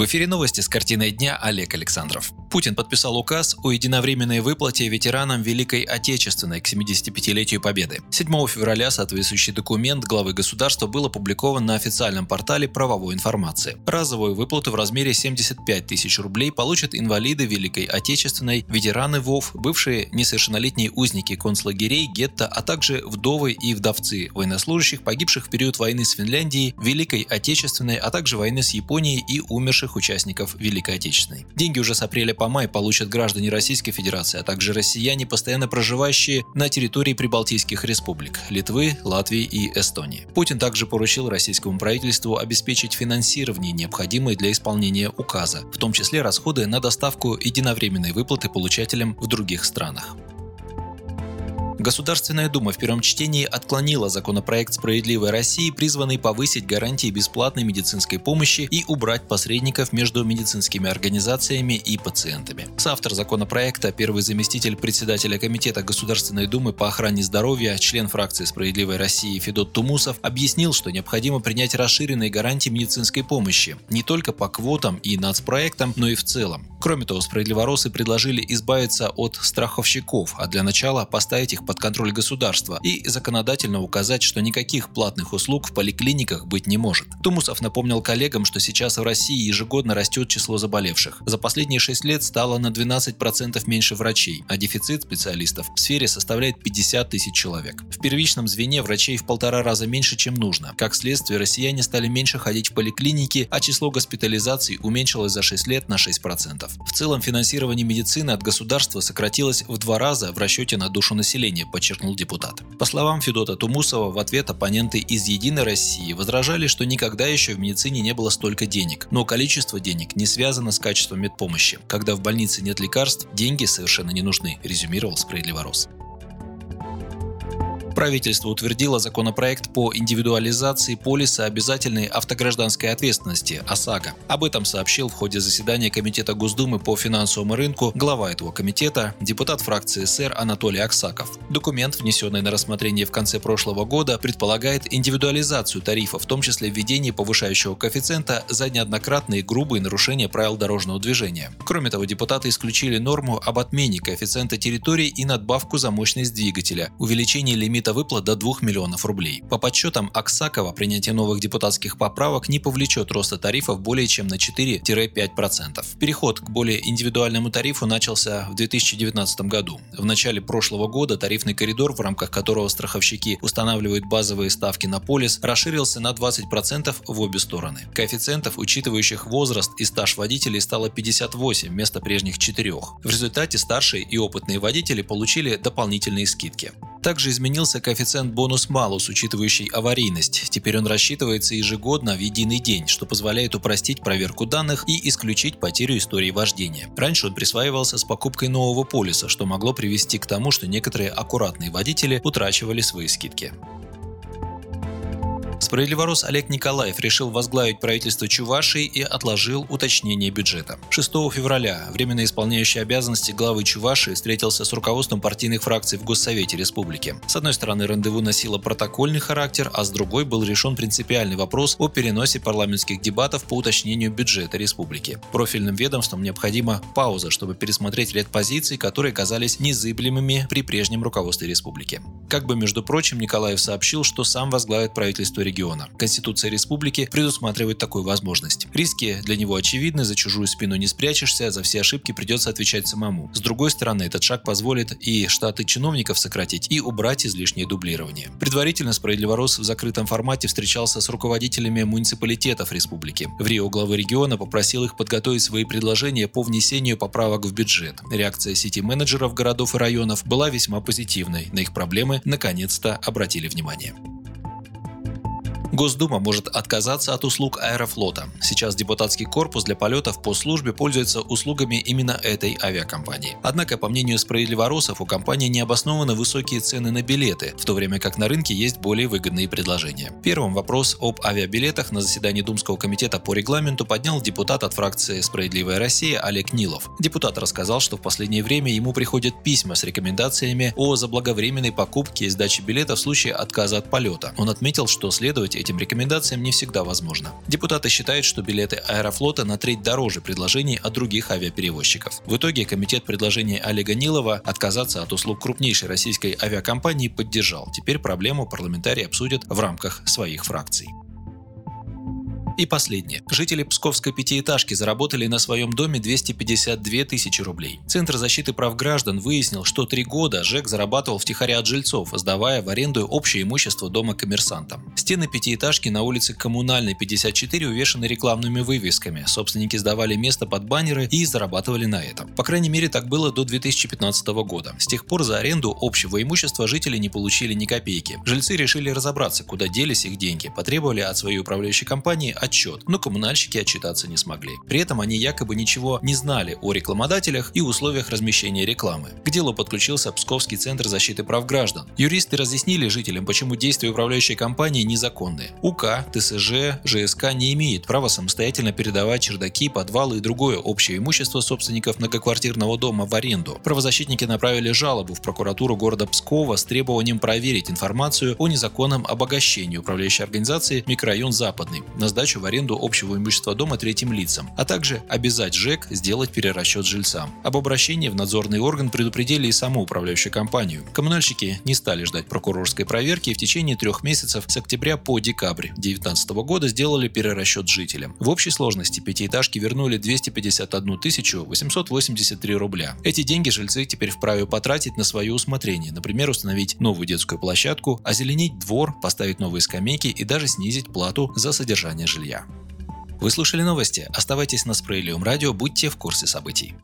В эфире новости с картиной дня Олег Александров. Путин подписал указ о единовременной выплате ветеранам Великой Отечественной к 75-летию Победы. 7 февраля соответствующий документ главы государства был опубликован на официальном портале правовой информации. Разовую выплату в размере 75 тысяч рублей получат инвалиды Великой Отечественной, ветераны ВОВ, бывшие несовершеннолетние узники концлагерей, гетто, а также вдовы и вдовцы военнослужащих, погибших в период войны с Финляндией, Великой Отечественной, а также войны с Японией и умерших участников Великой Отечественной. Деньги уже с апреля по май получат граждане Российской Федерации, а также россияне, постоянно проживающие на территории прибалтийских республик – Литвы, Латвии и Эстонии. Путин также поручил российскому правительству обеспечить финансирование, необходимое для исполнения указа, в том числе расходы на доставку единовременной выплаты получателям в других странах. Государственная Дума в первом чтении отклонила законопроект «Справедливой России», призванный повысить гарантии бесплатной медицинской помощи и убрать посредников между медицинскими организациями и пациентами. Соавтор законопроекта, первый заместитель председателя Комитета Государственной Думы по охране здоровья, член фракции «Справедливой России» Федот Тумусов объяснил, что необходимо принять расширенные гарантии медицинской помощи не только по квотам и нацпроектам, но и в целом. Кроме того, справедливоросы предложили избавиться от страховщиков, а для начала поставить их под контроль государства и законодательно указать, что никаких платных услуг в поликлиниках быть не может. Тумусов напомнил коллегам, что сейчас в России ежегодно растет число заболевших. За последние 6 лет стало на 12% меньше врачей, а дефицит специалистов в сфере составляет 50 тысяч человек. В первичном звене врачей в полтора раза меньше, чем нужно. Как следствие, россияне стали меньше ходить в поликлиники, а число госпитализаций уменьшилось за 6 лет на 6%. В целом финансирование медицины от государства сократилось в два раза в расчете на душу населения населения, подчеркнул депутат. По словам Федота Тумусова, в ответ оппоненты из «Единой России» возражали, что никогда еще в медицине не было столько денег. Но количество денег не связано с качеством медпомощи. Когда в больнице нет лекарств, деньги совершенно не нужны, резюмировал Справедливорос. Правительство утвердило законопроект по индивидуализации полиса обязательной автогражданской ответственности ОСАГО. Об этом сообщил в ходе заседания Комитета Госдумы по финансовому рынку глава этого комитета, депутат фракции СР Анатолий Аксаков. Документ, внесенный на рассмотрение в конце прошлого года, предполагает индивидуализацию тарифа, в том числе введение повышающего коэффициента за неоднократные грубые нарушения правил дорожного движения. Кроме того, депутаты исключили норму об отмене коэффициента территории и надбавку за мощность двигателя, увеличение лимита лимита выплат до 2 миллионов рублей. По подсчетам Аксакова, принятие новых депутатских поправок не повлечет роста тарифов более чем на 4-5%. Переход к более индивидуальному тарифу начался в 2019 году. В начале прошлого года тарифный коридор, в рамках которого страховщики устанавливают базовые ставки на полис, расширился на 20% в обе стороны. Коэффициентов, учитывающих возраст и стаж водителей, стало 58 вместо прежних 4. В результате старшие и опытные водители получили дополнительные скидки. Также изменился коэффициент бонус-малус, учитывающий аварийность. Теперь он рассчитывается ежегодно в единый день, что позволяет упростить проверку данных и исключить потерю истории вождения. Раньше он присваивался с покупкой нового полиса, что могло привести к тому, что некоторые аккуратные водители утрачивали свои скидки. Справедливорос Олег Николаев решил возглавить правительство Чувашии и отложил уточнение бюджета. 6 февраля временно исполняющий обязанности главы Чувашии встретился с руководством партийных фракций в Госсовете республики. С одной стороны, рандеву носило протокольный характер, а с другой был решен принципиальный вопрос о переносе парламентских дебатов по уточнению бюджета республики. Профильным ведомствам необходима пауза, чтобы пересмотреть ряд позиций, которые казались незыблемыми при прежнем руководстве республики. Как бы, между прочим, Николаев сообщил, что сам возглавит правительство региона. Конституция республики предусматривает такую возможность. Риски для него очевидны, за чужую спину не спрячешься, за все ошибки придется отвечать самому. С другой стороны, этот шаг позволит и штаты чиновников сократить, и убрать излишнее дублирование. Предварительно Справедливорос в закрытом формате встречался с руководителями муниципалитетов республики. В Рио главы региона попросил их подготовить свои предложения по внесению поправок в бюджет. Реакция сети менеджеров городов и районов была весьма позитивной. На их проблемы наконец-то обратили внимание. Госдума может отказаться от услуг Аэрофлота. Сейчас депутатский корпус для полетов по службе пользуется услугами именно этой авиакомпании. Однако, по мнению справедливоросов, у компании необоснованно высокие цены на билеты, в то время как на рынке есть более выгодные предложения. Первым вопрос об авиабилетах на заседании Думского комитета по регламенту поднял депутат от фракции «Справедливая Россия» Олег Нилов. Депутат рассказал, что в последнее время ему приходят письма с рекомендациями о заблаговременной покупке и сдаче билета в случае отказа от полета. Он отметил, что следовать этим этим рекомендациям не всегда возможно. Депутаты считают, что билеты Аэрофлота на треть дороже предложений от других авиаперевозчиков. В итоге комитет предложений Олега Нилова отказаться от услуг крупнейшей российской авиакомпании поддержал. Теперь проблему парламентарии обсудят в рамках своих фракций. И последнее. Жители Псковской пятиэтажки заработали на своем доме 252 тысячи рублей. Центр защиты прав граждан выяснил, что три года ЖЭК зарабатывал втихаря от жильцов, сдавая в аренду общее имущество дома коммерсантам. Стены пятиэтажки на улице Коммунальной 54 увешаны рекламными вывесками. Собственники сдавали место под баннеры и зарабатывали на этом. По крайней мере, так было до 2015 года. С тех пор за аренду общего имущества жители не получили ни копейки. Жильцы решили разобраться, куда делись их деньги, потребовали от своей управляющей компании отчет, но коммунальщики отчитаться не смогли. При этом они якобы ничего не знали о рекламодателях и условиях размещения рекламы. К делу подключился Псковский центр защиты прав граждан. Юристы разъяснили жителям, почему действия управляющей компании незаконные. УК, ТСЖ, ЖСК не имеет права самостоятельно передавать чердаки, подвалы и другое общее имущество собственников многоквартирного дома в аренду. Правозащитники направили жалобу в прокуратуру города Пскова с требованием проверить информацию о незаконном обогащении управляющей организации «Микрорайон Западный» на сдачу в аренду общего имущества дома третьим лицам, а также обязать ЖЭК сделать перерасчет жильцам. Об обращении в надзорный орган предупредили и саму управляющую компанию. Коммунальщики не стали ждать прокурорской проверки и в течение трех месяцев с октября по декабрь 2019 года сделали перерасчет жителям. В общей сложности пятиэтажки вернули 251 883 рубля. Эти деньги жильцы теперь вправе потратить на свое усмотрение, например, установить новую детскую площадку, озеленить двор, поставить новые скамейки и даже снизить плату за содержание жилья. Вы слушали новости. Оставайтесь на Спрейлиум радио, будьте в курсе событий.